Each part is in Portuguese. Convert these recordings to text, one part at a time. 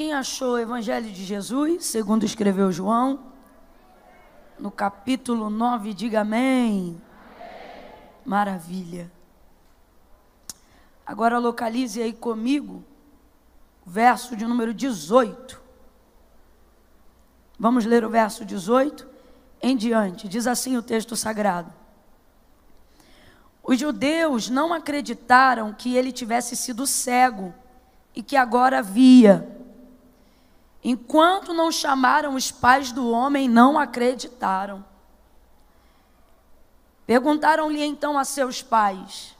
Quem achou o Evangelho de Jesus, segundo escreveu João, no capítulo 9, diga amém. amém. Maravilha. Agora localize aí comigo o verso de número 18. Vamos ler o verso 18 em diante. Diz assim o texto sagrado. Os judeus não acreditaram que ele tivesse sido cego e que agora via. Enquanto não chamaram os pais do homem, não acreditaram. Perguntaram-lhe então a seus pais: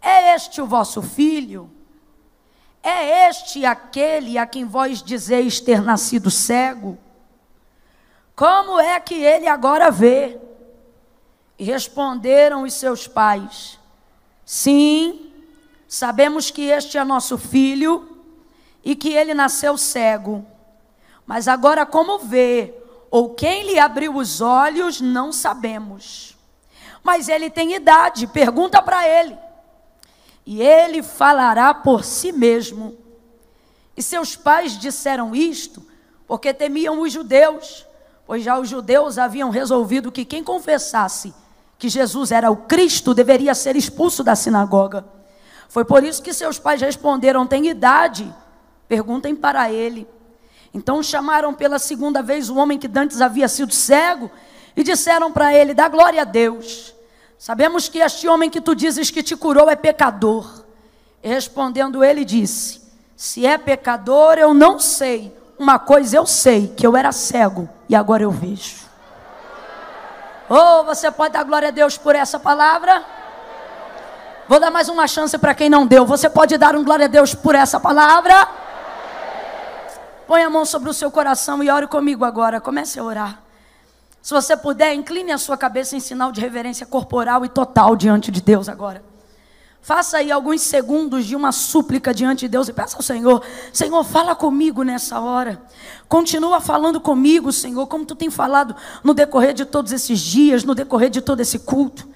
É este o vosso filho? É este aquele a quem vós dizeis ter nascido cego? Como é que ele agora vê? E responderam os seus pais: Sim, sabemos que este é nosso filho e que ele nasceu cego. Mas agora, como vê, ou quem lhe abriu os olhos, não sabemos. Mas ele tem idade, pergunta para ele. E ele falará por si mesmo. E seus pais disseram isto porque temiam os judeus, pois já os judeus haviam resolvido que quem confessasse que Jesus era o Cristo deveria ser expulso da sinagoga. Foi por isso que seus pais responderam: tem idade Perguntem para ele. Então chamaram pela segunda vez o homem que dantes havia sido cego e disseram para ele: Dá glória a Deus. Sabemos que este homem que tu dizes que te curou é pecador. E respondendo ele, disse: Se é pecador, eu não sei. Uma coisa eu sei, que eu era cego e agora eu vejo. Ou oh, você pode dar glória a Deus por essa palavra? Vou dar mais uma chance para quem não deu. Você pode dar um glória a Deus por essa palavra? Põe a mão sobre o seu coração e ore comigo agora. Comece a orar. Se você puder, incline a sua cabeça em sinal de reverência corporal e total diante de Deus agora. Faça aí alguns segundos de uma súplica diante de Deus e peça ao Senhor: Senhor, fala comigo nessa hora. Continua falando comigo, Senhor, como tu tem falado no decorrer de todos esses dias, no decorrer de todo esse culto.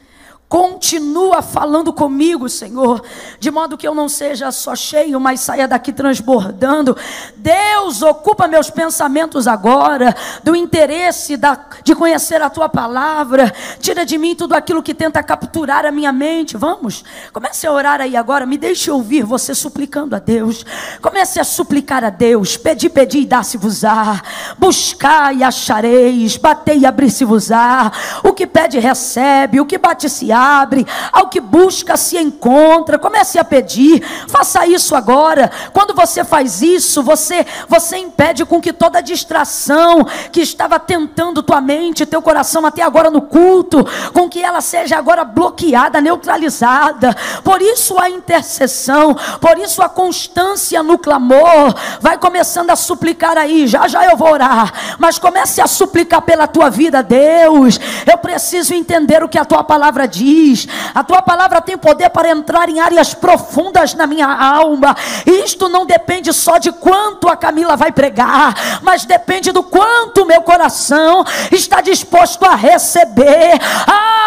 Continua falando comigo, Senhor, de modo que eu não seja só cheio, mas saia daqui transbordando. Deus, ocupa meus pensamentos agora, do interesse da, de conhecer a tua palavra. Tira de mim tudo aquilo que tenta capturar a minha mente. Vamos, comece a orar aí agora. Me deixe ouvir você suplicando a Deus. Comece a suplicar a Deus. Pedi, pedi e dá-se-vos-á. Buscar e achareis. Batei e abrir-se-vos-á. O que pede, recebe. O que bate, se abre, ao que busca se encontra. Comece a pedir, faça isso agora. Quando você faz isso, você você impede com que toda distração que estava tentando tua mente, teu coração até agora no culto, com que ela seja agora bloqueada, neutralizada. Por isso a intercessão, por isso a constância no clamor. Vai começando a suplicar aí, já já eu vou orar, mas comece a suplicar pela tua vida, Deus. Eu preciso entender o que a tua palavra diz diz. A tua palavra tem poder para entrar em áreas profundas na minha alma. Isto não depende só de quanto a Camila vai pregar, mas depende do quanto o meu coração está disposto a receber.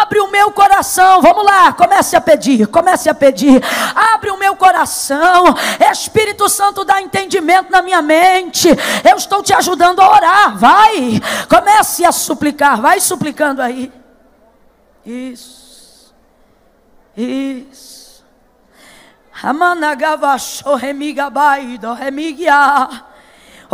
Abre o meu coração. Vamos lá, comece a pedir, comece a pedir. Abre o meu coração. Espírito Santo dá entendimento na minha mente. Eu estou te ajudando a orar. Vai, comece a suplicar. Vai suplicando aí. Isso. Isso. Amanagavasho remigabaido remigia.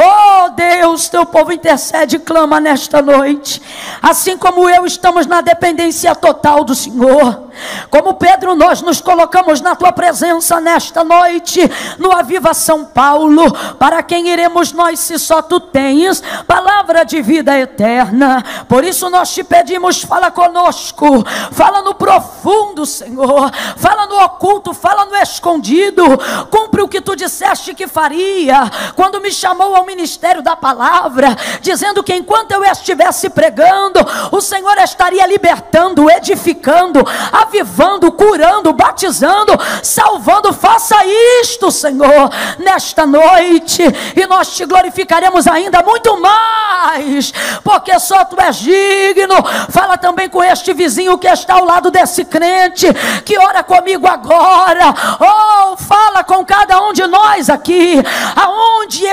Oh Deus, teu povo intercede e clama nesta noite. Assim como eu estamos na dependência total do Senhor. Como Pedro, nós nos colocamos na tua presença nesta noite, no Aviva São Paulo. Para quem iremos nós se só tu tens palavra de vida eterna? Por isso nós te pedimos, fala conosco, fala no profundo, Senhor, fala no oculto, fala no escondido. Cumpre o que tu disseste que faria quando me chamou ao ministério da palavra, dizendo que enquanto eu estivesse pregando, o Senhor estaria libertando, edificando, avivando, curando, batizando, salvando. Faça isto, Senhor, nesta noite, e nós te glorificaremos ainda muito mais, porque só tu és digno. Fala também com este vizinho que está ao lado desse crente, que ora comigo agora. Oh, fala com cada um de nós aqui, aonde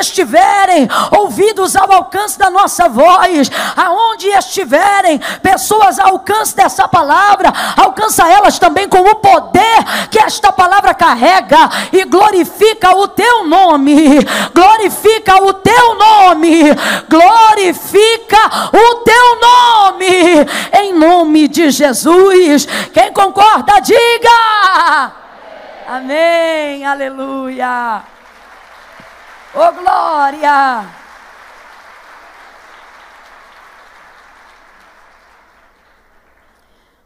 estiverem ouvidos ao alcance da nossa voz, aonde estiverem pessoas ao alcance dessa palavra, alcança elas também com o poder que esta palavra carrega e glorifica o teu nome, glorifica o teu nome, glorifica o teu nome, em nome de Jesus. Quem concorda, diga. Amém, aleluia. Oh glória.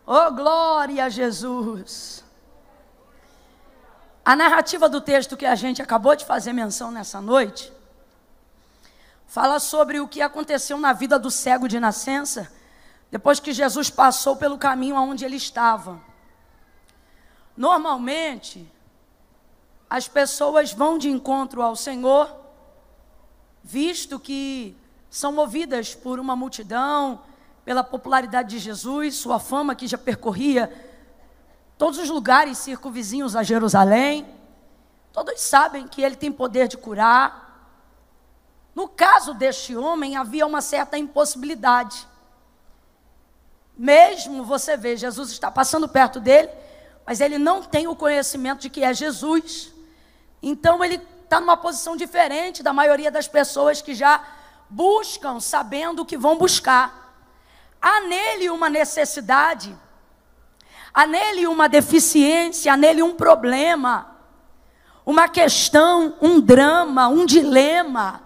Oh glória a Jesus. A narrativa do texto que a gente acabou de fazer menção nessa noite fala sobre o que aconteceu na vida do cego de nascença depois que Jesus passou pelo caminho aonde ele estava. Normalmente, as pessoas vão de encontro ao Senhor, visto que são movidas por uma multidão, pela popularidade de Jesus, sua fama que já percorria todos os lugares circunvizinhos a Jerusalém. Todos sabem que ele tem poder de curar. No caso deste homem, havia uma certa impossibilidade. Mesmo você vê, Jesus está passando perto dele, mas ele não tem o conhecimento de que é Jesus. Então ele está numa posição diferente da maioria das pessoas que já buscam sabendo o que vão buscar. Há nele uma necessidade, há nele uma deficiência, há nele um problema, uma questão, um drama, um dilema,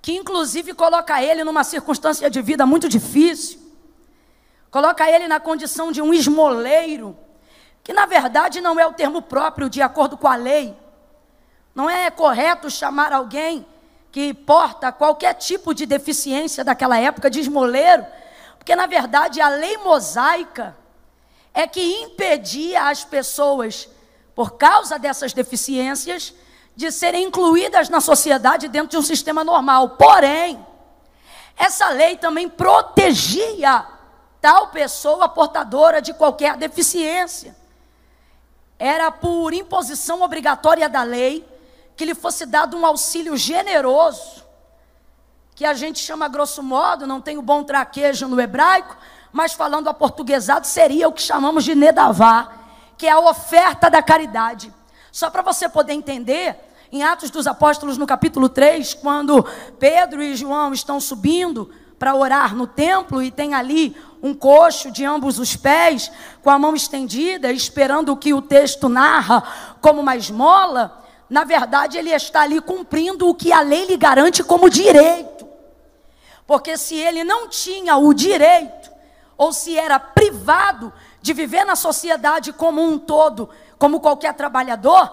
que inclusive coloca ele numa circunstância de vida muito difícil coloca ele na condição de um esmoleiro, que na verdade não é o termo próprio de acordo com a lei. Não é correto chamar alguém que porta qualquer tipo de deficiência daquela época de esmoleiro, porque na verdade a lei mosaica é que impedia as pessoas, por causa dessas deficiências, de serem incluídas na sociedade dentro de um sistema normal. Porém, essa lei também protegia tal pessoa portadora de qualquer deficiência. Era por imposição obrigatória da lei que lhe fosse dado um auxílio generoso, que a gente chama grosso modo, não tem o bom traquejo no hebraico, mas falando a portuguesado seria o que chamamos de nedavá, que é a oferta da caridade. Só para você poder entender, em Atos dos Apóstolos, no capítulo 3, quando Pedro e João estão subindo para orar no templo e tem ali um coxo de ambos os pés, com a mão estendida, esperando o que o texto narra como uma esmola, na verdade ele está ali cumprindo o que a lei lhe garante como direito. Porque se ele não tinha o direito, ou se era privado de viver na sociedade como um todo, como qualquer trabalhador,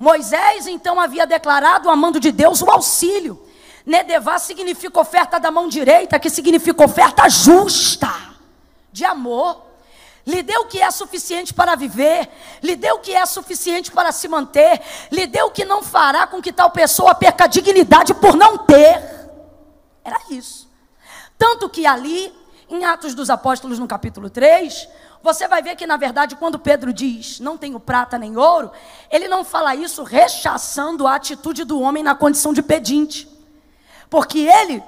Moisés então havia declarado, amando de Deus, o auxílio. Nedevá significa oferta da mão direita, que significa oferta justa, de amor. Lhe deu o que é suficiente para viver, lhe deu o que é suficiente para se manter, lhe deu o que não fará com que tal pessoa perca a dignidade por não ter. Era isso. Tanto que ali, em Atos dos Apóstolos, no capítulo 3, você vai ver que, na verdade, quando Pedro diz não tenho prata nem ouro, ele não fala isso rechaçando a atitude do homem na condição de pedinte porque ele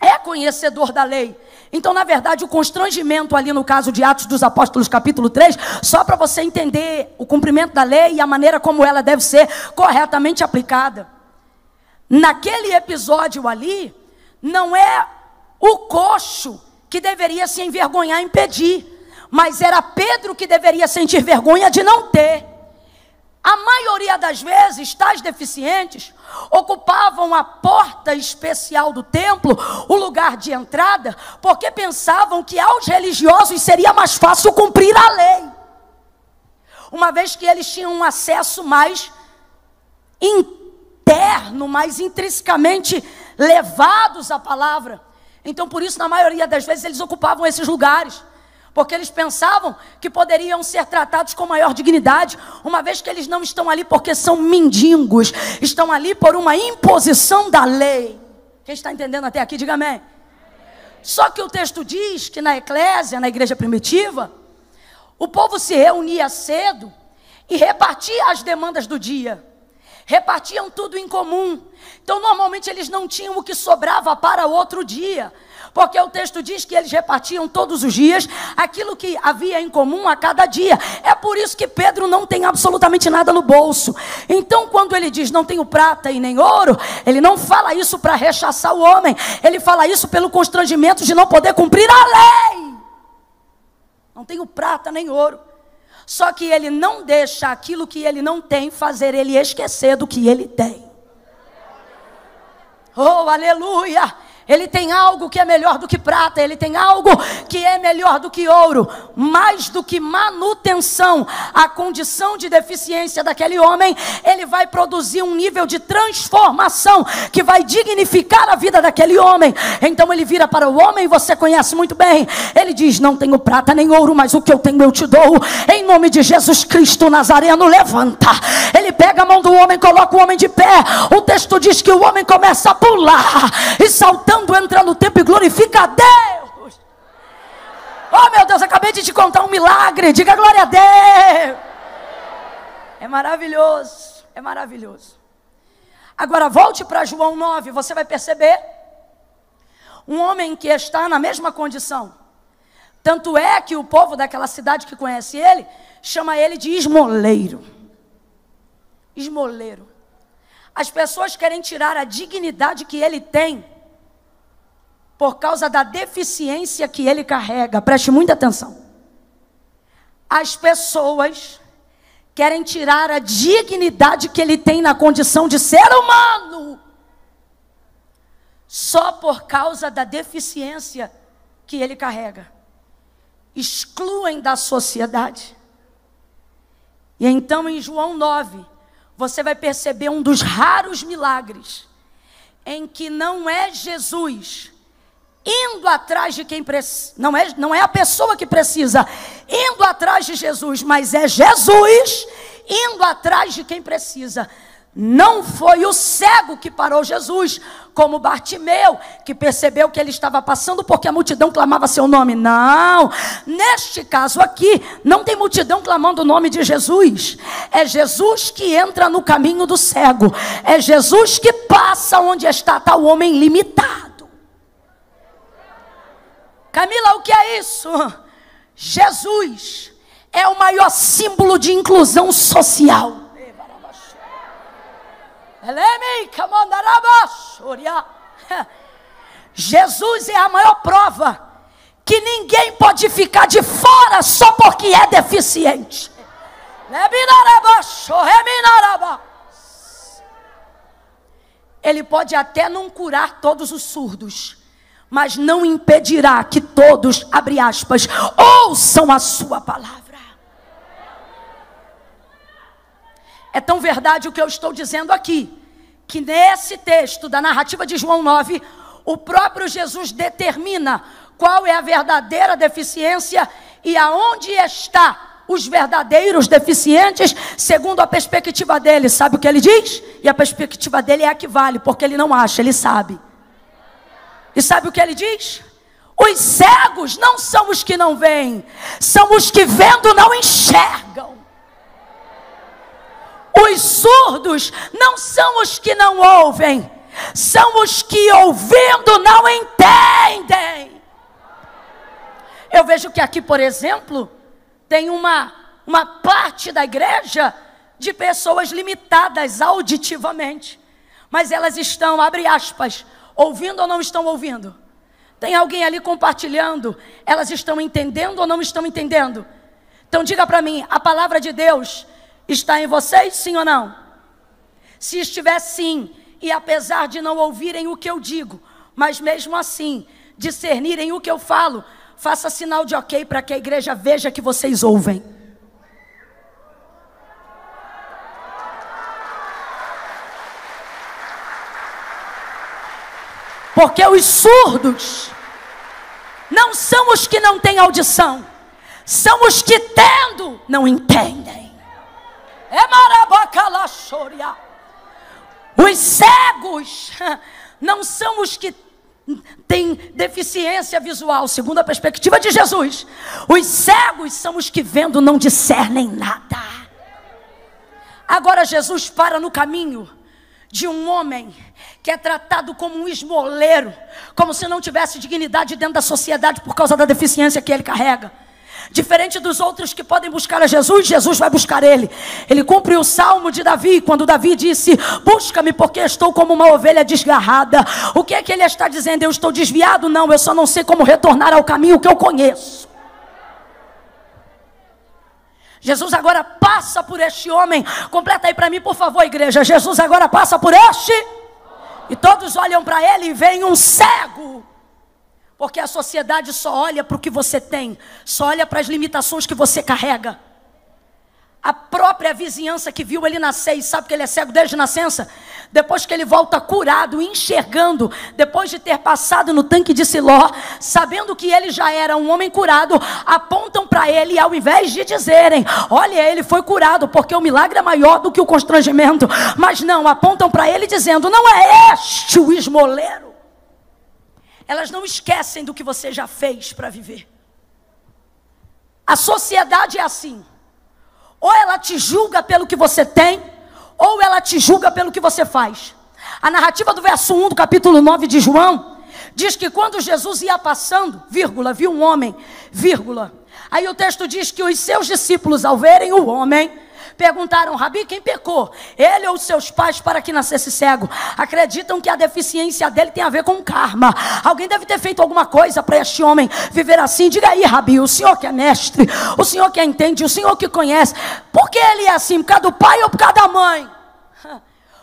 é conhecedor da lei. Então, na verdade, o constrangimento ali no caso de Atos dos Apóstolos, capítulo 3, só para você entender o cumprimento da lei e a maneira como ela deve ser corretamente aplicada. Naquele episódio ali, não é o coxo que deveria se envergonhar em pedir, mas era Pedro que deveria sentir vergonha de não ter. A maioria das vezes, tais deficientes ocupavam a porta especial do templo, o lugar de entrada, porque pensavam que aos religiosos seria mais fácil cumprir a lei. Uma vez que eles tinham um acesso mais interno, mais intrinsecamente levados à palavra. Então, por isso, na maioria das vezes, eles ocupavam esses lugares porque eles pensavam que poderiam ser tratados com maior dignidade, uma vez que eles não estão ali porque são mendigos, estão ali por uma imposição da lei. Quem está entendendo até aqui, diga amém. Só que o texto diz que na eclésia, na igreja primitiva, o povo se reunia cedo e repartia as demandas do dia. Repartiam tudo em comum. Então, normalmente, eles não tinham o que sobrava para outro dia porque o texto diz que eles repartiam todos os dias aquilo que havia em comum a cada dia. É por isso que Pedro não tem absolutamente nada no bolso. Então, quando ele diz não tenho prata e nem ouro, ele não fala isso para rechaçar o homem, ele fala isso pelo constrangimento de não poder cumprir a lei. Não tenho prata nem ouro. Só que ele não deixa aquilo que ele não tem fazer ele esquecer do que ele tem. Oh, aleluia! Ele tem algo que é melhor do que prata, ele tem algo que é melhor do que ouro, mais do que manutenção, a condição de deficiência daquele homem, ele vai produzir um nível de transformação que vai dignificar a vida daquele homem. Então ele vira para o homem, você conhece muito bem. Ele diz: Não tenho prata nem ouro, mas o que eu tenho eu te dou. Em nome de Jesus Cristo Nazareno, levanta. Ele pega a mão do homem, coloca o homem de pé. O texto diz que o homem começa a pular e saltar saltando, entra no templo e glorifica a Deus. Oh meu Deus, acabei de te contar um milagre. Diga glória a Deus. É maravilhoso, é maravilhoso. Agora volte para João 9, você vai perceber um homem que está na mesma condição. Tanto é que o povo daquela cidade que conhece ele chama ele de esmoleiro. Esmoleiro. As pessoas querem tirar a dignidade que ele tem por causa da deficiência que ele carrega. Preste muita atenção. As pessoas querem tirar a dignidade que ele tem na condição de ser humano, só por causa da deficiência que ele carrega. Excluem da sociedade. E então em João 9, você vai perceber um dos raros milagres em que não é Jesus indo atrás de quem precisa. Não é, não é a pessoa que precisa, indo atrás de Jesus, mas é Jesus indo atrás de quem precisa. Não foi o cego que parou Jesus, como Bartimeu, que percebeu que ele estava passando porque a multidão clamava seu nome. Não, neste caso aqui, não tem multidão clamando o nome de Jesus. É Jesus que entra no caminho do cego. É Jesus que passa onde está tal homem limitado. Camila, o que é isso? Jesus é o maior símbolo de inclusão social. Jesus é a maior prova que ninguém pode ficar de fora só porque é deficiente. Ele pode até não curar todos os surdos mas não impedirá que todos, abre aspas, ouçam a sua palavra. É tão verdade o que eu estou dizendo aqui, que nesse texto da narrativa de João 9, o próprio Jesus determina qual é a verdadeira deficiência e aonde está os verdadeiros deficientes, segundo a perspectiva dele. Sabe o que ele diz? E a perspectiva dele é a que vale, porque ele não acha, ele sabe. E sabe o que ele diz? Os cegos não são os que não veem, são os que vendo não enxergam. Os surdos não são os que não ouvem, são os que ouvindo não entendem. Eu vejo que aqui, por exemplo, tem uma, uma parte da igreja de pessoas limitadas auditivamente, mas elas estão, abre aspas, ouvindo ou não estão ouvindo? Tem alguém ali compartilhando? Elas estão entendendo ou não estão entendendo? Então diga para mim, a palavra de Deus está em vocês, sim ou não? Se estiver sim, e apesar de não ouvirem o que eu digo, mas mesmo assim discernirem o que eu falo, faça sinal de ok para que a igreja veja que vocês ouvem. Porque os surdos não são os que não têm audição, são os que tendo não entendem. É marabacalaxoria. Os cegos não são os que têm deficiência visual, segundo a perspectiva de Jesus. Os cegos são os que vendo não discernem nada. Agora Jesus para no caminho de um homem que é tratado como um esmoleiro, como se não tivesse dignidade dentro da sociedade por causa da deficiência que ele carrega. Diferente dos outros que podem buscar a Jesus, Jesus vai buscar ele. Ele cumpre o salmo de Davi, quando Davi disse: Busca-me, porque estou como uma ovelha desgarrada. O que é que ele está dizendo? Eu estou desviado? Não, eu só não sei como retornar ao caminho que eu conheço. Jesus agora passa por este homem. Completa aí para mim, por favor, igreja. Jesus agora passa por este. E todos olham para ele e veem um cego. Porque a sociedade só olha para o que você tem, só olha para as limitações que você carrega. A própria vizinhança que viu ele nascer e sabe que ele é cego desde nascença, depois que ele volta curado, enxergando, depois de ter passado no tanque de Siló, sabendo que ele já era um homem curado, apontam para ele, ao invés de dizerem: Olha, ele foi curado, porque o milagre é maior do que o constrangimento. Mas não, apontam para ele dizendo: Não é este o esmoleiro elas não esquecem do que você já fez para viver. A sociedade é assim. Ou ela te julga pelo que você tem, ou ela te julga pelo que você faz. A narrativa do verso 1 do capítulo 9 de João diz que quando Jesus ia passando, vírgula, viu um homem, vírgula. Aí o texto diz que os seus discípulos, ao verem o homem, Perguntaram, Rabi, quem pecou? Ele ou seus pais para que nascesse cego? Acreditam que a deficiência dele tem a ver com karma. Alguém deve ter feito alguma coisa para este homem viver assim. Diga aí, Rabi, o senhor que é mestre, o senhor que entende, o senhor que conhece. Por que ele é assim? Por causa do pai ou por causa da mãe?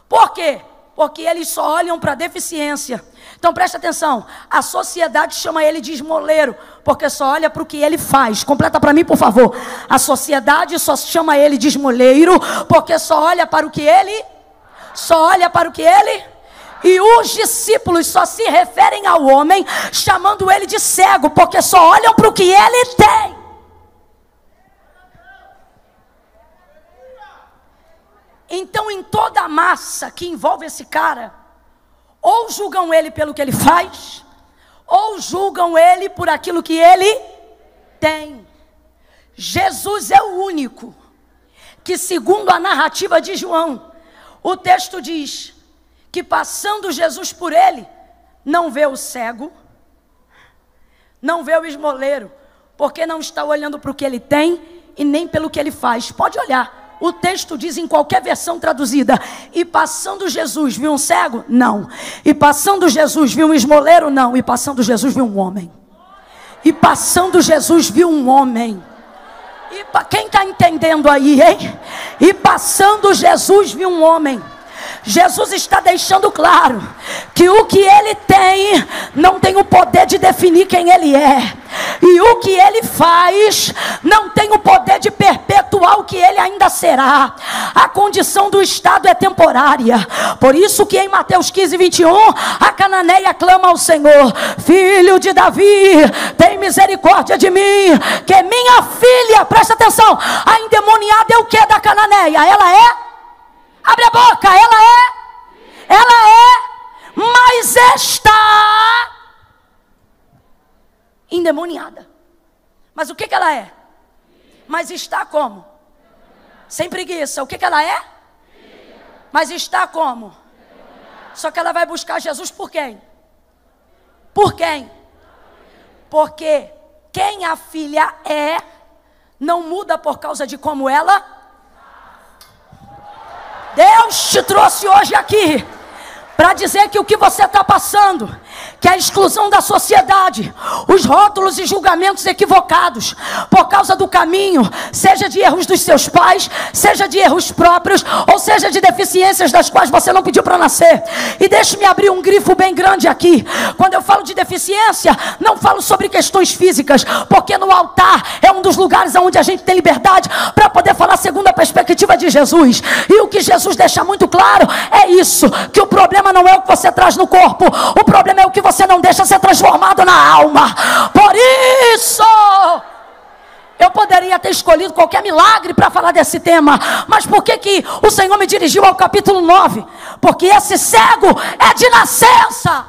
Por quê? Porque eles só olham para a deficiência. Então preste atenção, a sociedade chama ele de esmoleiro, porque só olha para o que ele faz. Completa para mim, por favor. A sociedade só chama ele de esmoleiro, porque só olha para o que ele só olha para o que ele e os discípulos só se referem ao homem chamando ele de cego, porque só olham para o que ele tem. Então, em toda a massa que envolve esse cara, ou julgam ele pelo que ele faz, ou julgam ele por aquilo que ele tem. Jesus é o único que, segundo a narrativa de João, o texto diz que passando Jesus por ele, não vê o cego, não vê o esmoleiro, porque não está olhando para o que ele tem e nem pelo que ele faz. Pode olhar. O texto diz em qualquer versão traduzida: E passando Jesus viu um cego? Não. E passando Jesus viu um esmoleiro? Não. E passando Jesus viu um homem. E passando Jesus viu um homem. E quem está entendendo aí, hein? E passando Jesus viu um homem. Jesus está deixando claro que o que ele tem não tem o poder de definir quem ele é, e o que ele faz não tem o poder de perpetuar o que ele ainda será. A condição do Estado é temporária, por isso que em Mateus 15, 21, a cananeia clama ao Senhor: Filho de Davi, tem misericórdia de mim, que minha filha, presta atenção, a endemoniada é o que da cananeia? Ela é Abre a boca, ela é. Ela é. Mas está endemoniada. Mas o que, que ela é? Mas está como? Sem preguiça. O que, que ela é? Mas está como? Só que ela vai buscar Jesus por quem? Por quem? Porque quem a filha é não muda por causa de como ela Deus te trouxe hoje aqui para dizer que o que você está passando, que é a exclusão da sociedade, os rótulos e julgamentos equivocados, por causa do caminho, seja de erros dos seus pais, seja de erros próprios, ou seja de deficiências das quais você não pediu para nascer. E deixe-me abrir um grifo bem grande aqui. Quando eu falo de deficiência, não falo sobre questões físicas, porque no altar é um dos lugares onde a gente tem liberdade para poder falar segundo a perspectiva de Jesus. E o que Jesus deixa muito claro é isso: que o problema problema não é o que você traz no corpo, o problema é o que você não deixa ser transformado na alma. Por isso. Eu poderia ter escolhido qualquer milagre para falar desse tema, mas por que, que o Senhor me dirigiu ao capítulo 9? Porque esse cego é de nascença.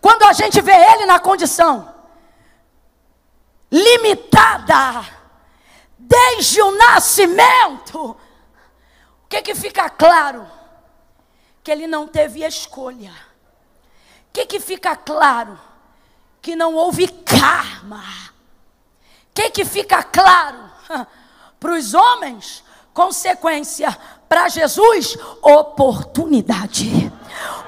Quando a gente vê ele na condição limitada, desde o nascimento. Que que fica claro? Que ele não teve escolha. O que que fica claro? Que não houve karma. O que que fica claro? Para os homens, consequência. Para Jesus, oportunidade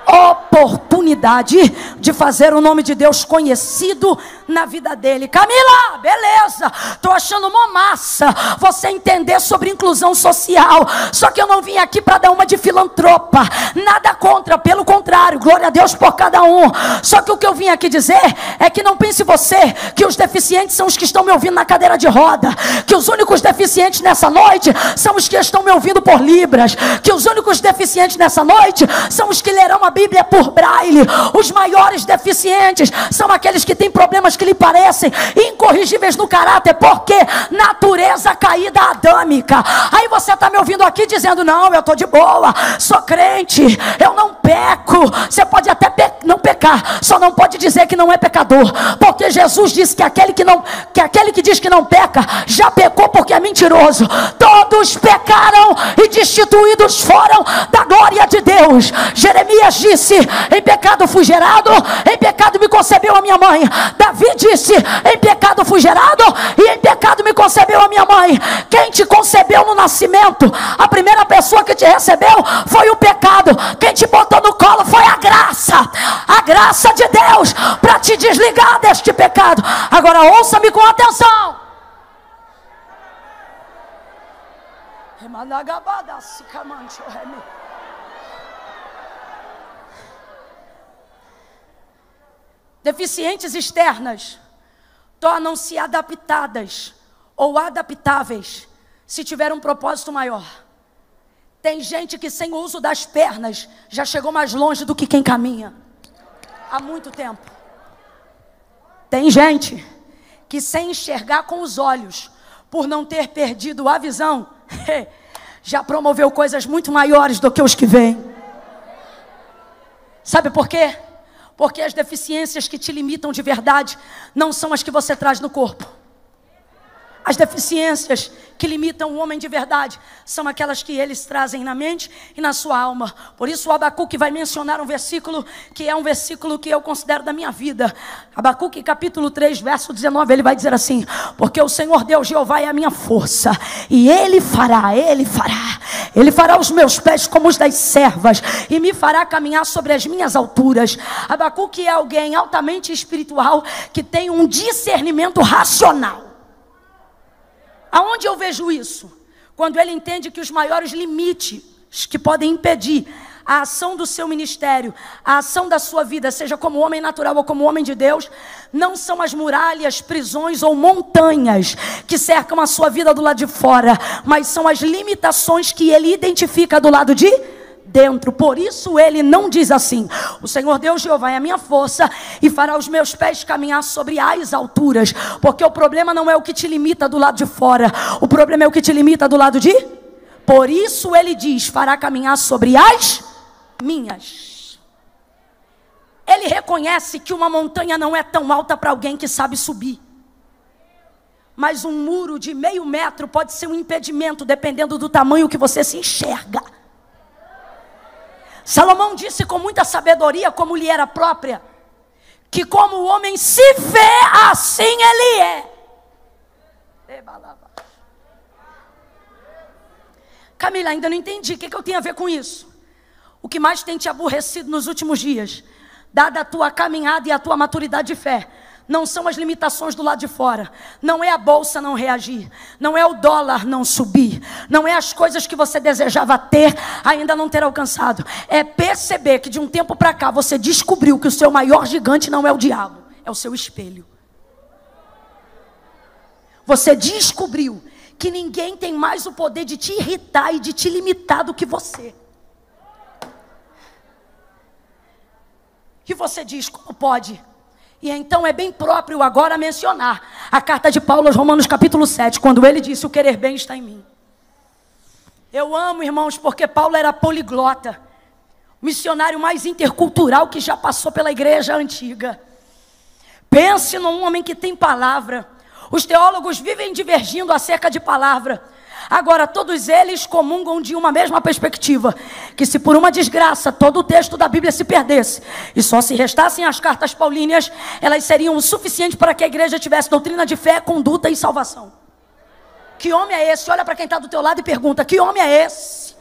oportunidade de fazer o nome de Deus conhecido na vida dele. Camila, beleza, tô achando uma massa você entender sobre inclusão social. Só que eu não vim aqui para dar uma de filantropa, nada contra, pelo contrário, glória a Deus por cada um. Só que o que eu vim aqui dizer é que não pense você que os deficientes são os que estão me ouvindo na cadeira de roda, que os únicos deficientes nessa noite são os que estão me ouvindo por libras, que os únicos deficientes nessa noite são os que lerão a Bíblia por braille. Os maiores deficientes são aqueles que têm problemas que lhe parecem incorrigíveis no caráter, porque natureza caída adâmica. Aí você está me ouvindo aqui dizendo: Não, eu estou de boa, sou crente, eu não peco. Você pode até pe não pecar, só não pode dizer que não é pecador, porque Jesus disse que aquele que não, que aquele que diz que não peca, já pecou porque é mentiroso. Todos pecaram e destituídos foram da glória de Deus. Jeremias disse: Em pecado fui gerado, em pecado me concebeu a minha mãe. Davi disse: Em pecado fui gerado, e em pecado me concebeu a minha mãe. Quem te concebeu no nascimento, a primeira pessoa que te recebeu foi o pecado. Quem te botou no colo foi a graça, a graça de Deus para te desligar deste pecado. Agora ouça-me com atenção. Deficientes externas tornam-se adaptadas ou adaptáveis se tiver um propósito maior. Tem gente que sem o uso das pernas já chegou mais longe do que quem caminha há muito tempo. Tem gente que sem enxergar com os olhos, por não ter perdido a visão, já promoveu coisas muito maiores do que os que vêm. Sabe por quê? Porque as deficiências que te limitam de verdade não são as que você traz no corpo. As deficiências que limitam o homem de verdade são aquelas que eles trazem na mente e na sua alma. Por isso o Abacuque vai mencionar um versículo que é um versículo que eu considero da minha vida. Abacuque capítulo 3, verso 19, ele vai dizer assim: Porque o Senhor Deus Jeová é a minha força, e ele fará, ele fará. Ele fará os meus pés como os das servas e me fará caminhar sobre as minhas alturas. Abacuque é alguém altamente espiritual que tem um discernimento racional. Aonde eu vejo isso? Quando ele entende que os maiores limites que podem impedir a ação do seu ministério, a ação da sua vida, seja como homem natural ou como homem de Deus, não são as muralhas, prisões ou montanhas que cercam a sua vida do lado de fora, mas são as limitações que ele identifica do lado de dentro. Por isso ele não diz assim: O Senhor Deus Jeová é a minha força e fará os meus pés caminhar sobre as alturas. Porque o problema não é o que te limita do lado de fora, o problema é o que te limita do lado de. Por isso ele diz: fará caminhar sobre as minhas. Ele reconhece que uma montanha não é tão alta para alguém que sabe subir. Mas um muro de meio metro pode ser um impedimento, dependendo do tamanho que você se enxerga. Salomão disse com muita sabedoria, como lhe era própria, que como o homem se vê, assim ele é. Camila, ainda não entendi. O que, que eu tenho a ver com isso? O que mais tem te aborrecido nos últimos dias, dada a tua caminhada e a tua maturidade de fé, não são as limitações do lado de fora, não é a bolsa não reagir, não é o dólar não subir, não é as coisas que você desejava ter ainda não ter alcançado, é perceber que de um tempo para cá você descobriu que o seu maior gigante não é o diabo, é o seu espelho. Você descobriu que ninguém tem mais o poder de te irritar e de te limitar do que você. E você diz: como pode? E então é bem próprio agora mencionar a carta de Paulo aos Romanos, capítulo 7, quando ele disse: O querer bem está em mim. Eu amo, irmãos, porque Paulo era poliglota, missionário mais intercultural que já passou pela igreja antiga. Pense num homem que tem palavra, Os teólogos vivem divergindo acerca de palavra. Agora, todos eles comungam de uma mesma perspectiva: que se por uma desgraça todo o texto da Bíblia se perdesse e só se restassem as cartas paulíneas, elas seriam o suficiente para que a igreja tivesse doutrina de fé, conduta e salvação. Que homem é esse? Olha para quem está do teu lado e pergunta: que homem é esse?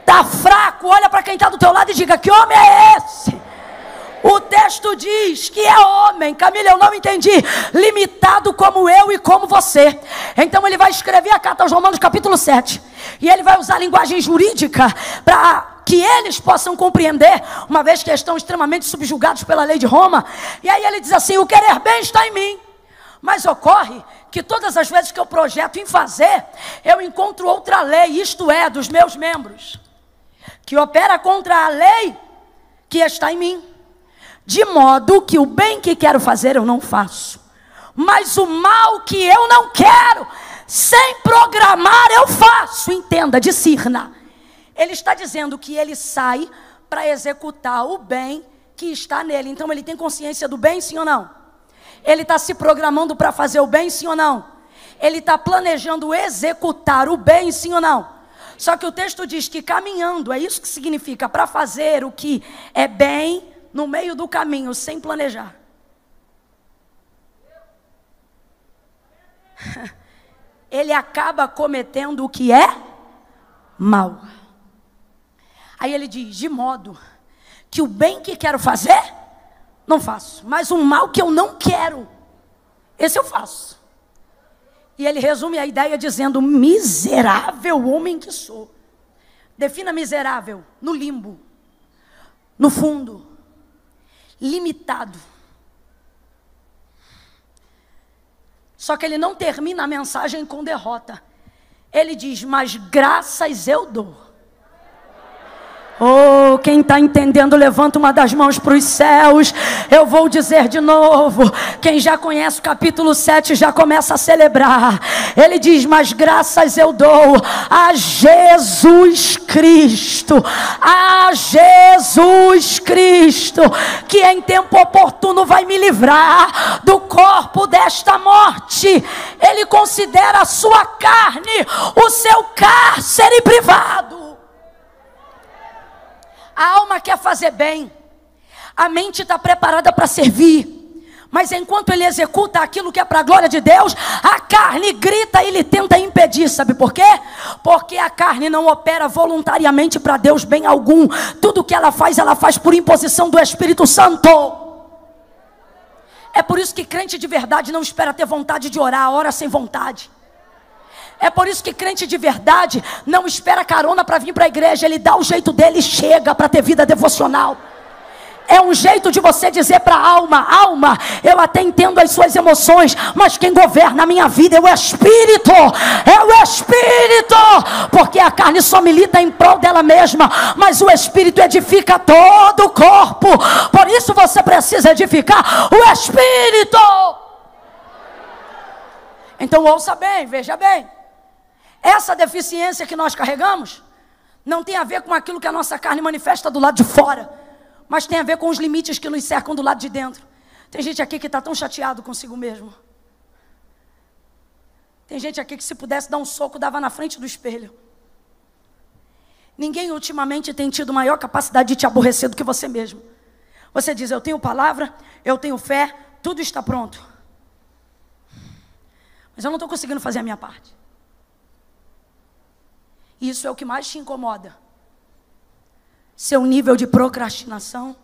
Está fraco? Olha para quem está do teu lado e diga: que homem é esse? O texto diz que é homem, Camila, eu não entendi, limitado como eu e como você. Então ele vai escrever a carta aos Romanos, capítulo 7, e ele vai usar linguagem jurídica para que eles possam compreender, uma vez que estão extremamente subjugados pela lei de Roma. E aí ele diz assim: o querer bem está em mim. Mas ocorre que todas as vezes que eu projeto em fazer, eu encontro outra lei, isto é, dos meus membros, que opera contra a lei que está em mim de modo que o bem que quero fazer eu não faço, mas o mal que eu não quero, sem programar eu faço. Entenda, de Sirna. Ele está dizendo que ele sai para executar o bem que está nele. Então ele tem consciência do bem, sim ou não? Ele está se programando para fazer o bem, sim ou não? Ele está planejando executar o bem, sim ou não? Só que o texto diz que caminhando, é isso que significa, para fazer o que é bem, no meio do caminho, sem planejar. Ele acaba cometendo o que é mal. Aí ele diz: de modo que o bem que quero fazer, não faço, mas o mal que eu não quero, esse eu faço. E ele resume a ideia dizendo: miserável homem que sou. Defina miserável no limbo, no fundo limitado. Só que ele não termina a mensagem com derrota. Ele diz: Mas graças eu dou Oh, quem está entendendo, levanta uma das mãos para os céus. Eu vou dizer de novo. Quem já conhece o capítulo 7 já começa a celebrar. Ele diz: Mas graças eu dou a Jesus Cristo, a Jesus Cristo, que em tempo oportuno vai me livrar do corpo desta morte. Ele considera a sua carne o seu cárcere privado. A alma quer fazer bem, a mente está preparada para servir. Mas enquanto ele executa aquilo que é para a glória de Deus, a carne grita e ele tenta impedir. Sabe por quê? Porque a carne não opera voluntariamente para Deus bem algum. Tudo que ela faz, ela faz por imposição do Espírito Santo. É por isso que crente de verdade não espera ter vontade de orar, ora sem vontade. É por isso que crente de verdade não espera carona para vir para a igreja, ele dá o jeito dele e chega para ter vida devocional. É um jeito de você dizer para a alma: alma, eu até entendo as suas emoções, mas quem governa a minha vida é o Espírito, é o Espírito, porque a carne só milita em prol dela mesma, mas o Espírito edifica todo o corpo, por isso você precisa edificar o Espírito. Então ouça bem, veja bem. Essa deficiência que nós carregamos não tem a ver com aquilo que a nossa carne manifesta do lado de fora, mas tem a ver com os limites que nos cercam do lado de dentro. Tem gente aqui que está tão chateado consigo mesmo. Tem gente aqui que se pudesse dar um soco, dava na frente do espelho. Ninguém ultimamente tem tido maior capacidade de te aborrecer do que você mesmo. Você diz: Eu tenho palavra, eu tenho fé, tudo está pronto. Mas eu não estou conseguindo fazer a minha parte. Isso é o que mais te incomoda. Seu nível de procrastinação.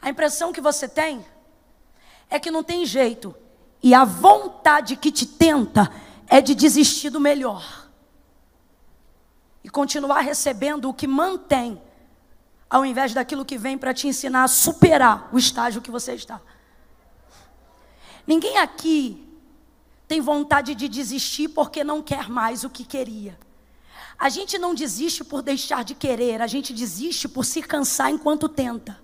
A impressão que você tem é que não tem jeito. E a vontade que te tenta é de desistir do melhor. E continuar recebendo o que mantém, ao invés daquilo que vem para te ensinar a superar o estágio que você está. Ninguém aqui tem vontade de desistir porque não quer mais o que queria. A gente não desiste por deixar de querer, a gente desiste por se cansar enquanto tenta.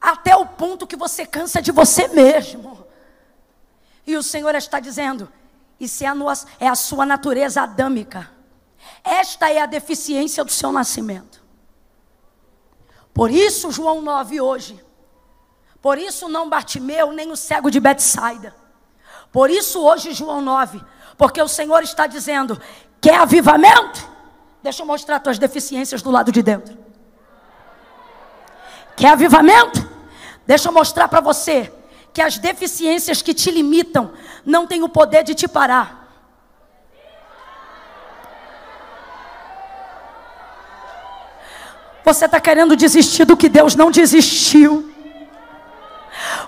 Até o ponto que você cansa de você mesmo. E o Senhor está dizendo: isso é a, é a sua natureza adâmica Esta é a deficiência do seu nascimento. Por isso, João 9 hoje. Por isso, não Bartimeu, nem o cego de Betsaida. Por isso, hoje, João 9. Porque o Senhor está dizendo: quer avivamento? Deixa eu mostrar tuas deficiências do lado de dentro. Quer avivamento? Deixa eu mostrar para você que as deficiências que te limitam não têm o poder de te parar. Você está querendo desistir do que Deus não desistiu.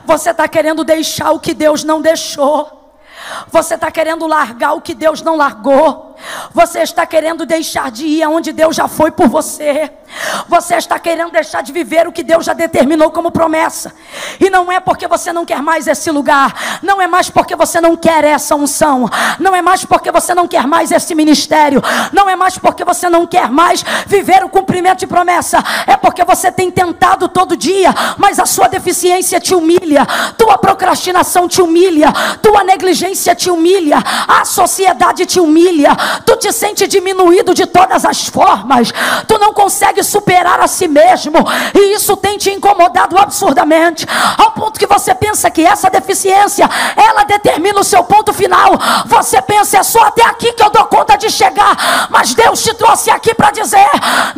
Você está querendo deixar o que Deus não deixou. Você está querendo largar o que Deus não largou. Você está querendo deixar de ir aonde Deus já foi por você. Você está querendo deixar de viver o que Deus já determinou como promessa. E não é porque você não quer mais esse lugar. Não é mais porque você não quer essa unção. Não é mais porque você não quer mais esse ministério. Não é mais porque você não quer mais viver o cumprimento de promessa. É porque você tem tentado todo dia, mas a sua deficiência te humilha. Tua procrastinação te humilha. Tua negligência te humilha. A sociedade te humilha tu te sente diminuído de todas as formas, tu não consegue superar a si mesmo, e isso tem te incomodado absurdamente, ao ponto que você pensa que essa deficiência ela determina o seu ponto final. Você pensa, é só até aqui que eu dou conta de chegar, mas Deus te trouxe aqui para dizer: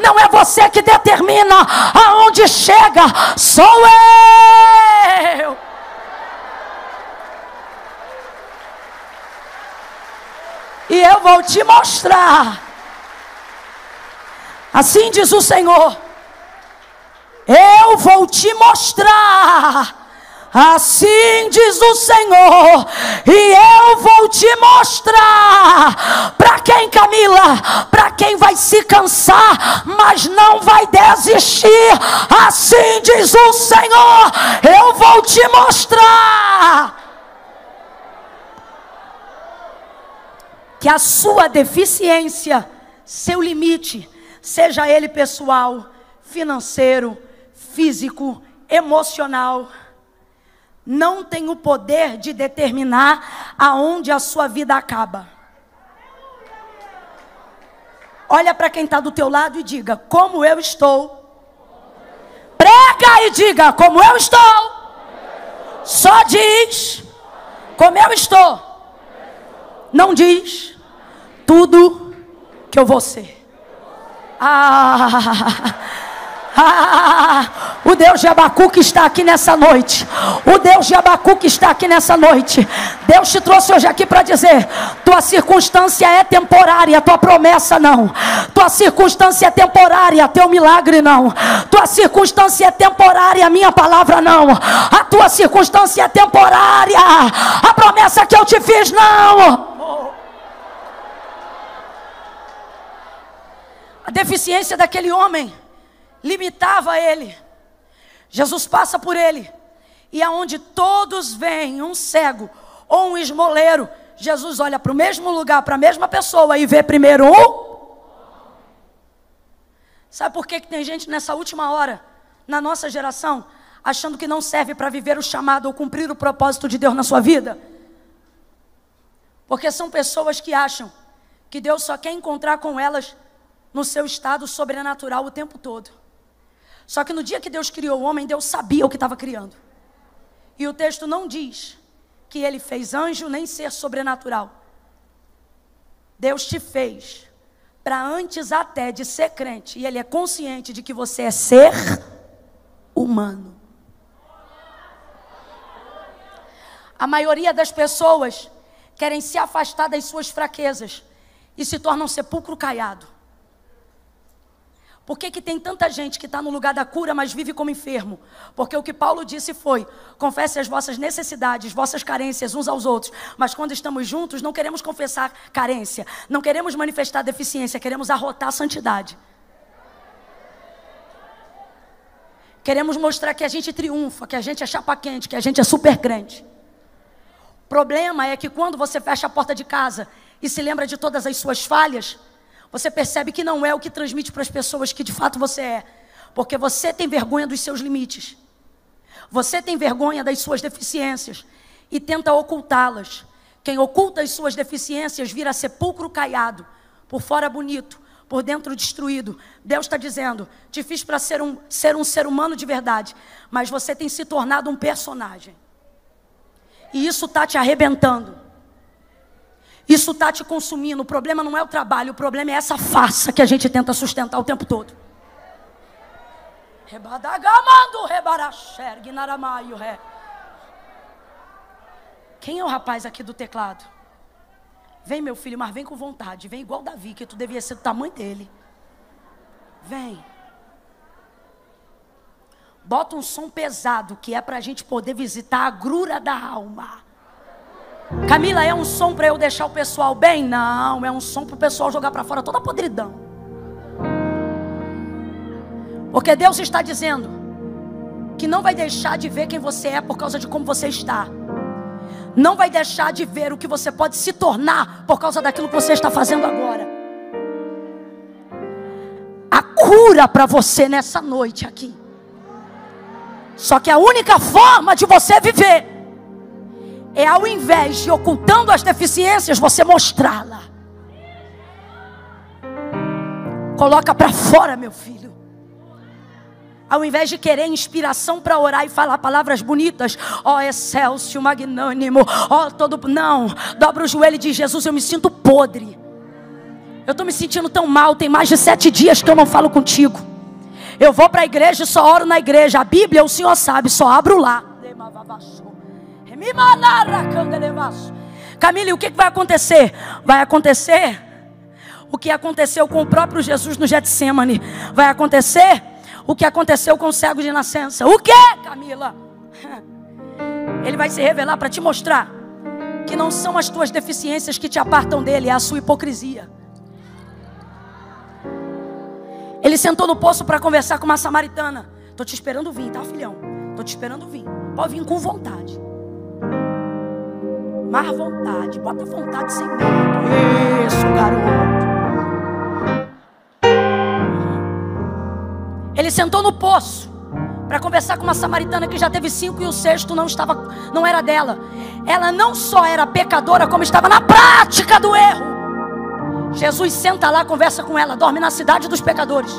não é você que determina aonde chega, sou eu. e eu vou te mostrar. Assim diz o Senhor: Eu vou te mostrar. Assim diz o Senhor, e eu vou te mostrar. Para quem, Camila? Para quem vai se cansar, mas não vai desistir. Assim diz o Senhor, eu vou te mostrar. que a sua deficiência, seu limite, seja ele pessoal, financeiro, físico, emocional, não tem o poder de determinar aonde a sua vida acaba. Olha para quem está do teu lado e diga: Como eu estou. Prega e diga: Como eu estou. Só diz: Como eu estou. Não diz tudo que eu vou ser. Ah, ah, o Deus de Abacuque está aqui nessa noite. O Deus de Abacuque está aqui nessa noite. Deus te trouxe hoje aqui para dizer: tua circunstância é temporária, tua promessa não. Tua circunstância é temporária, teu milagre não. Tua circunstância é temporária, minha palavra não. A tua circunstância é temporária. A promessa que eu te fiz não. Deficiência daquele homem limitava ele. Jesus passa por ele. E aonde todos veem um cego ou um esmoleiro, Jesus olha para o mesmo lugar, para a mesma pessoa e vê primeiro um. Sabe por que, que tem gente nessa última hora, na nossa geração, achando que não serve para viver o chamado ou cumprir o propósito de Deus na sua vida? Porque são pessoas que acham que Deus só quer encontrar com elas no seu estado sobrenatural o tempo todo. Só que no dia que Deus criou o homem, Deus sabia o que estava criando. E o texto não diz que ele fez anjo nem ser sobrenatural. Deus te fez para antes até de ser crente, e ele é consciente de que você é ser humano. A maioria das pessoas querem se afastar das suas fraquezas e se tornam sepulcro caiado. Por que, que tem tanta gente que está no lugar da cura, mas vive como enfermo? Porque o que Paulo disse foi: confesse as vossas necessidades, vossas carências uns aos outros. Mas quando estamos juntos, não queremos confessar carência, não queremos manifestar deficiência, queremos arrotar a santidade. Queremos mostrar que a gente triunfa, que a gente é chapa quente, que a gente é super crente. O problema é que quando você fecha a porta de casa e se lembra de todas as suas falhas, você percebe que não é o que transmite para as pessoas que de fato você é, porque você tem vergonha dos seus limites, você tem vergonha das suas deficiências e tenta ocultá-las. Quem oculta as suas deficiências vira sepulcro caiado, por fora bonito, por dentro destruído. Deus está dizendo: te fiz para ser um, ser um ser humano de verdade, mas você tem se tornado um personagem. E isso está te arrebentando. Isso está te consumindo. O problema não é o trabalho, o problema é essa farsa que a gente tenta sustentar o tempo todo. Quem é o rapaz aqui do teclado? Vem, meu filho, mas vem com vontade. Vem igual Davi, que tu devia ser do tamanho dele. Vem. Bota um som pesado, que é para a gente poder visitar a grura da alma. Camila, é um som para eu deixar o pessoal bem? Não, é um som para o pessoal jogar para fora toda a podridão. Porque Deus está dizendo que não vai deixar de ver quem você é por causa de como você está. Não vai deixar de ver o que você pode se tornar por causa daquilo que você está fazendo agora. A cura para você nessa noite aqui. Só que a única forma de você viver é ao invés de ocultando as deficiências, você mostrá-la. Coloca para fora, meu filho. Ao invés de querer inspiração para orar e falar palavras bonitas, ó oh, excelso, magnânimo, ó oh, todo. Não, dobra o joelho de Jesus, eu me sinto podre. Eu estou me sentindo tão mal, tem mais de sete dias que eu não falo contigo. Eu vou para a igreja e só oro na igreja. A Bíblia, o Senhor sabe, só abro lá. Camille, o que vai acontecer? Vai acontecer o que aconteceu com o próprio Jesus no Getsemane. Vai acontecer o que aconteceu com o cego de nascença. O que, Camila? Ele vai se revelar para te mostrar que não são as tuas deficiências que te apartam dele, é a sua hipocrisia. Ele sentou no poço para conversar com uma samaritana. Estou te esperando vir, tá, filhão? Estou te esperando vir. Pode vir com vontade mais vontade, bota vontade sem medo. Isso, garoto. Ele sentou no poço para conversar com uma samaritana que já teve cinco e o sexto não estava, não era dela. Ela não só era pecadora, como estava na prática do erro. Jesus senta lá, conversa com ela, dorme na cidade dos pecadores,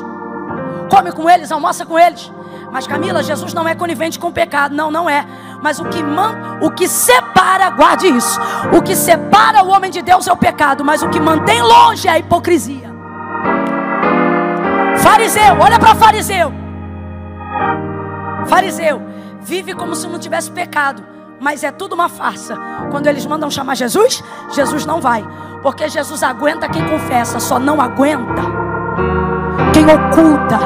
come com eles, almoça com eles. Mas Camila, Jesus não é conivente com o pecado, não, não é. Mas o que, man, o que separa, guarde isso. O que separa o homem de Deus é o pecado, mas o que mantém longe é a hipocrisia. Fariseu, olha para fariseu. Fariseu vive como se não tivesse pecado, mas é tudo uma farsa. Quando eles mandam chamar Jesus, Jesus não vai, porque Jesus aguenta quem confessa, só não aguenta quem oculta,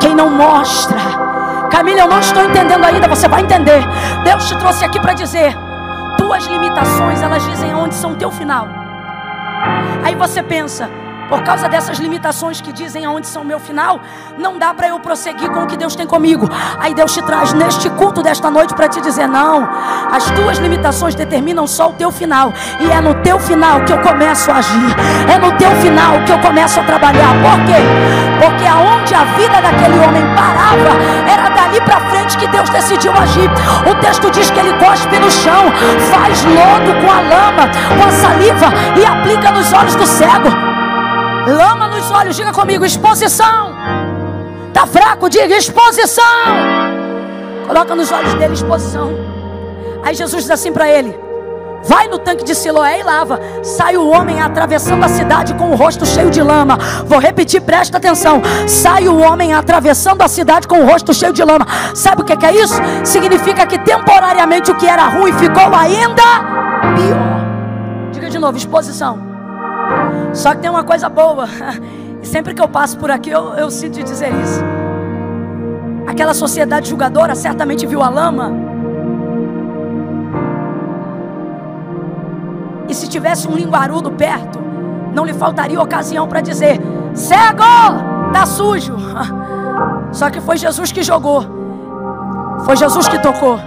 quem não mostra Camila, eu não estou entendendo ainda, você vai entender. Deus te trouxe aqui para dizer: tuas limitações, elas dizem onde são teu final. Aí você pensa, por causa dessas limitações que dizem aonde são o meu final, não dá para eu prosseguir com o que Deus tem comigo. Aí Deus te traz neste culto desta noite para te dizer: não, as tuas limitações determinam só o teu final, e é no teu final que eu começo a agir, é no teu final que eu começo a trabalhar. Por quê? Porque aonde a vida daquele homem parava, era dali para frente que Deus decidiu agir. O texto diz que ele cospe no chão, faz lodo com a lama, com a saliva e aplica nos olhos do cego. Lama nos olhos, diga comigo, exposição. Tá fraco, diga exposição. Coloca nos olhos dele exposição. Aí Jesus diz assim para ele: Vai no tanque de Siloé e lava. Sai o homem atravessando a cidade com o rosto cheio de lama. Vou repetir, presta atenção. Sai o homem atravessando a cidade com o rosto cheio de lama. Sabe o que é isso? Significa que temporariamente o que era ruim ficou ainda pior. Diga de novo: exposição. Só que tem uma coisa boa. Sempre que eu passo por aqui, eu, eu sinto dizer isso. Aquela sociedade julgadora certamente viu a lama. E se tivesse um linguarudo perto, não lhe faltaria ocasião para dizer: cego, tá sujo. Só que foi Jesus que jogou, foi Jesus que tocou.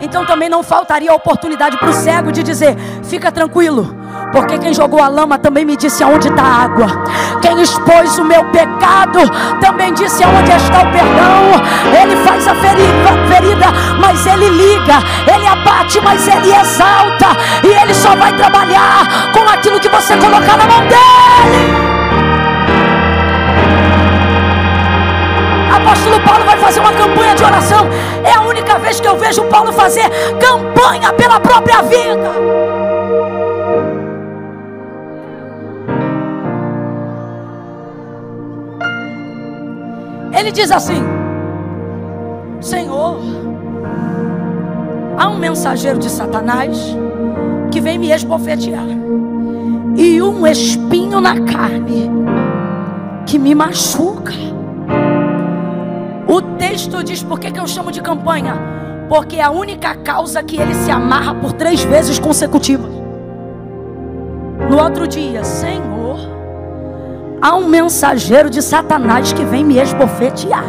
Então também não faltaria oportunidade para o cego de dizer: fica tranquilo, porque quem jogou a lama também me disse aonde está a água. Quem expôs o meu pecado também disse aonde está o perdão. Ele faz a ferida, ferida, mas ele liga. Ele abate, mas ele exalta. E ele só vai trabalhar com aquilo que você colocar na mão dele. apóstolo Paulo vai fazer uma campanha de oração. É a única vez que eu vejo Paulo fazer campanha pela própria vida. Ele diz assim: Senhor, há um mensageiro de Satanás que vem me esbofetear, e um espinho na carne que me machuca. O texto diz: por que, que eu chamo de campanha? Porque é a única causa que ele se amarra por três vezes consecutivas. No outro dia, Senhor, há um mensageiro de Satanás que vem me esbofetear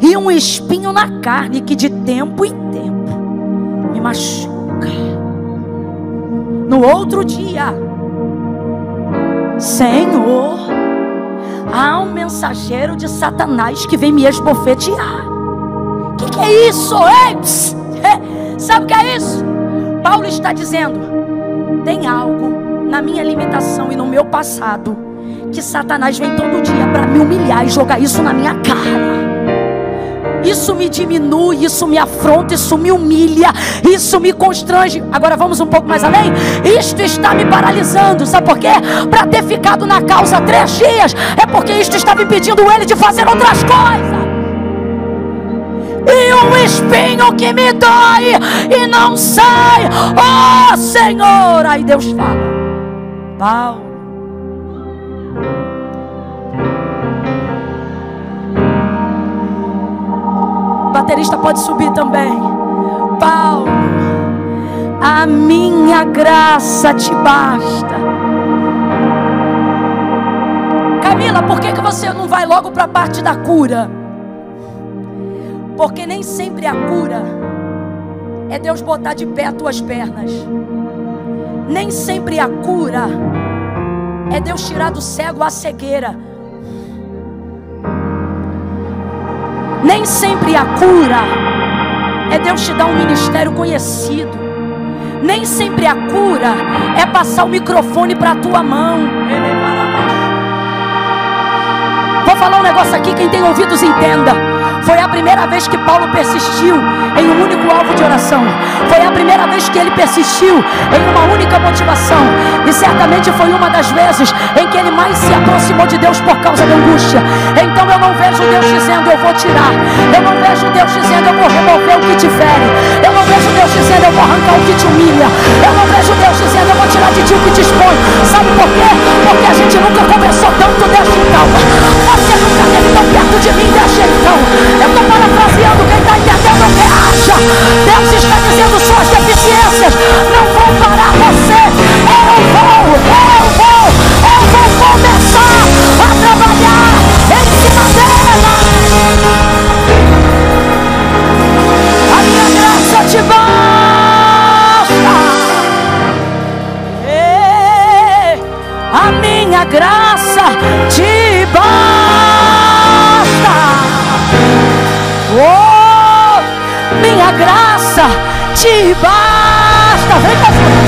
e um espinho na carne que de tempo em tempo me machuca. No outro dia, Senhor, há um mensageiro de Satanás que vem me esbofetear. O que, que, é isso? Ei, sabe o que é isso? Paulo está dizendo: tem algo na minha limitação e no meu passado que Satanás vem todo dia para me humilhar e jogar isso na minha cara. Isso me diminui, isso me afronta, isso me humilha, isso me constrange. Agora vamos um pouco mais além. Isto está me paralisando, sabe por quê? Para ter ficado na causa três dias, é porque isto está me pedindo ele de fazer outras coisas. E um espinho que me dói e não sai, oh Senhor. Aí Deus fala, Paulo. Baterista pode subir também. Paulo, a minha graça te basta. Camila, por que, que você não vai logo para a parte da cura? Porque nem sempre a cura é Deus botar de pé as tuas pernas. Nem sempre a cura é Deus tirar do cego a cegueira. Nem sempre a cura é Deus te dar um ministério conhecido. Nem sempre a cura é passar o microfone para a tua mão. Vou falar um negócio aqui, quem tem ouvidos entenda. Foi a primeira vez que Paulo persistiu em um único alvo de oração. Foi a primeira vez que ele persistiu em uma única motivação. E certamente foi uma das vezes em que ele mais se aproximou de Deus por causa da angústia. Então eu não vejo Deus dizendo eu vou tirar. Eu não vejo Deus dizendo eu vou remover o que te fere. Eu não vejo Deus dizendo eu vou arrancar o que te humilha. Eu não vejo Deus dizendo eu vou tirar de ti o que te expõe. Sabe por quê? Porque a gente nunca conversou tanto deste então. Você nunca esteve tão perto de mim deste então. Eu estou parafraseando quem está entendendo o que acha. Deus está dizendo suas deficiências não vão parar você. Eu vou, eu vou, eu graça te basta. Vem cá,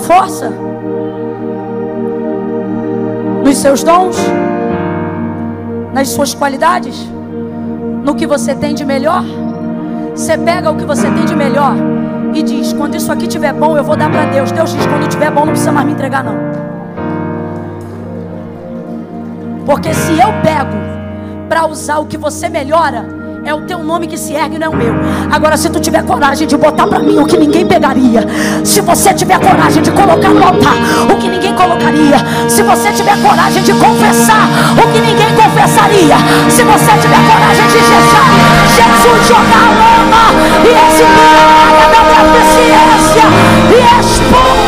força, nos seus dons, nas suas qualidades, no que você tem de melhor. Você pega o que você tem de melhor e diz: quando isso aqui estiver bom, eu vou dar para Deus. Deus diz: quando estiver bom, não precisa mais me entregar, não. Porque se eu pego para usar o que você melhora, É o teu nome que se ergue, não é o meu. Agora, se tu tiver coragem de botar para mim o que ninguém pegaria, se você tiver coragem de colocar no altar o que ninguém colocaria, se você tiver coragem de confessar o que ninguém confessaria, se você tiver coragem de Jesus, Jesus jogar a lama e exibir a da deficiência e expor.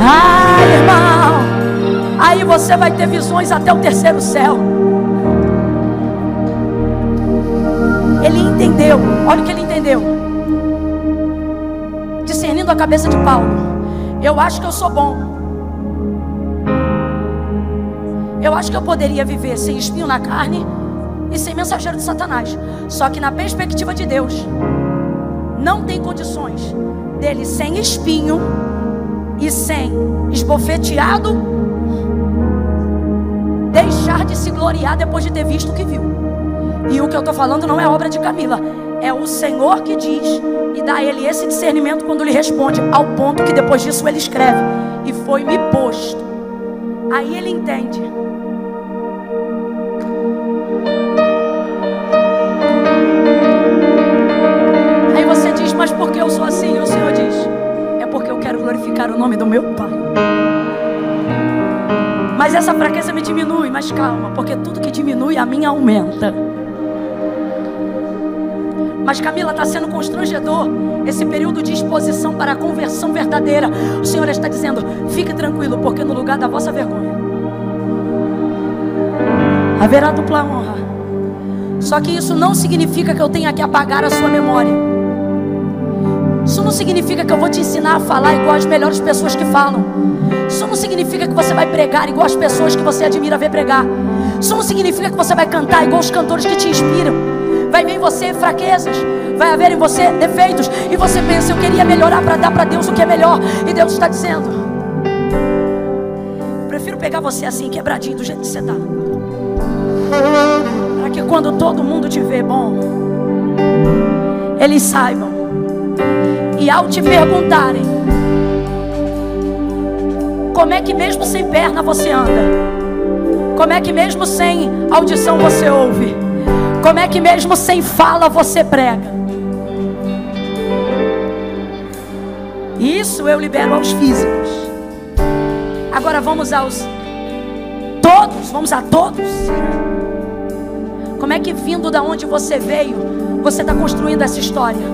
Ai, irmão, aí você vai ter visões até o terceiro céu. Ele entendeu, olha o que ele entendeu. Discernindo a cabeça de Paulo. Eu acho que eu sou bom. Eu acho que eu poderia viver sem espinho na carne e sem mensageiro de Satanás. Só que na perspectiva de Deus, não tem condições dele sem espinho e sem esbofeteado deixar de se gloriar depois de ter visto o que viu. E o que eu estou falando não é obra de Camila, é o Senhor que diz e dá a ele esse discernimento quando ele responde, ao ponto que depois disso ele escreve: E foi me posto. Aí ele entende. Aí você diz: Mas por que eu sou assim? E o Senhor diz: É porque eu quero glorificar o nome do meu Pai. Mas essa fraqueza me diminui, mas calma, porque tudo que diminui a minha aumenta. Mas Camila está sendo constrangedor esse período de exposição para a conversão verdadeira. O Senhor está dizendo: fique tranquilo, porque no lugar da vossa vergonha haverá dupla honra. Só que isso não significa que eu tenha que apagar a sua memória. Isso não significa que eu vou te ensinar a falar igual as melhores pessoas que falam. Isso não significa que você vai pregar igual as pessoas que você admira ver pregar. Isso não significa que você vai cantar igual os cantores que te inspiram vai ver em você fraquezas, vai haver em você defeitos, e você pensa, eu queria melhorar para dar para Deus o que é melhor, e Deus está dizendo: prefiro pegar você assim, quebradinho, do jeito que você está, para que quando todo mundo te vê bom, eles saibam, e ao te perguntarem, como é que mesmo sem perna você anda? Como é que mesmo sem audição você ouve? Como é que mesmo sem fala você prega? Isso eu libero aos físicos. Agora vamos aos todos, vamos a todos. Como é que vindo da onde você veio, você está construindo essa história?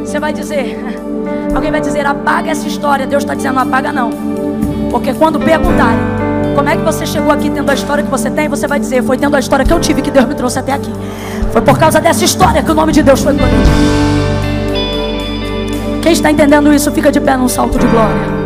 Você vai dizer, alguém vai dizer, apaga essa história. Deus está dizendo, apaga não. Porque quando perguntarem, como é que você chegou aqui tendo a história que você tem? Você vai dizer: Foi tendo a história que eu tive que Deus me trouxe até aqui. Foi por causa dessa história que o nome de Deus foi glorificado. Quem está entendendo isso, fica de pé num salto de glória.